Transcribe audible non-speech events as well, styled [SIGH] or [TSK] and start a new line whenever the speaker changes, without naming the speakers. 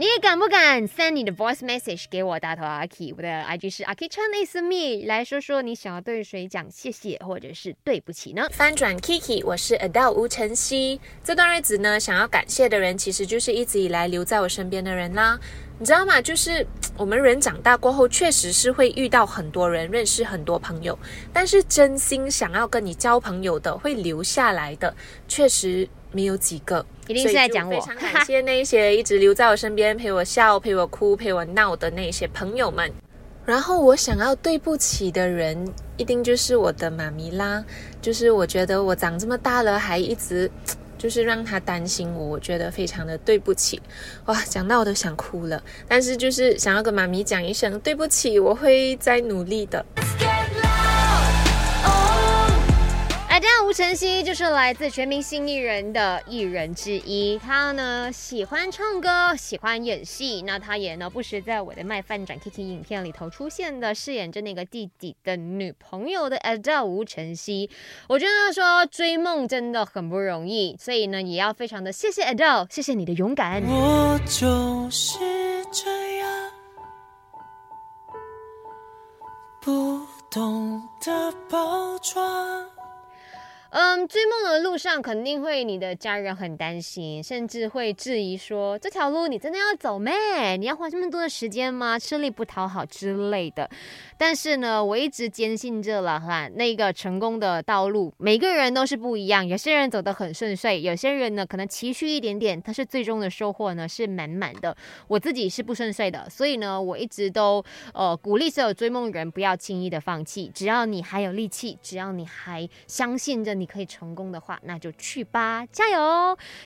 你也敢不敢 send 你的 voice message 给我大头阿 K？我的 IG 是阿 K Chan is me，来说说你想要对谁讲谢谢或者是对不起呢？
翻转 Kiki，我是 Adele 吴晨曦。这段日子呢，想要感谢的人，其实就是一直以来留在我身边的人啦。你知道吗？就是我们人长大过后，确实是会遇到很多人，认识很多朋友，但是真心想要跟你交朋友的，会留下来的，确实。没有几个，
一定是在讲我。
非常感谢那些一直留在我身边陪我笑、陪我哭、陪我闹的那些朋友们。然后我想要对不起的人，一定就是我的妈咪啦。就是我觉得我长这么大了，还一直 [TSK] 就是让她担心我，我觉得非常的对不起。哇，讲到我都想哭了。但是就是想要跟妈咪讲一声对不起，我会再努力的。
吴晨曦就是来自全明星艺人的艺人之一。他呢喜欢唱歌，喜欢演戏。那他也呢不时在我的卖饭转 Kiki 影片里头出现的，饰演着那个弟弟的女朋友的 Adele 吴晨曦。我觉得说追梦真的很不容易，所以呢也要非常的谢谢 Adele，谢谢你的勇敢。我就是这样不懂得包装。嗯，追梦的路上肯定会，你的家人很担心，甚至会质疑说：“这条路你真的要走咩？你要花这么多的时间吗？吃力不讨好之类的。”但是呢，我一直坚信着了哈，那个成功的道路，每个人都是不一样。有些人走得很顺遂，有些人呢可能崎岖一点点，但是最终的收获呢是满满的。我自己是不顺遂的，所以呢，我一直都呃鼓励所有追梦人不要轻易的放弃。只要你还有力气，只要你还相信着你可以成功的话，那就去吧，加油！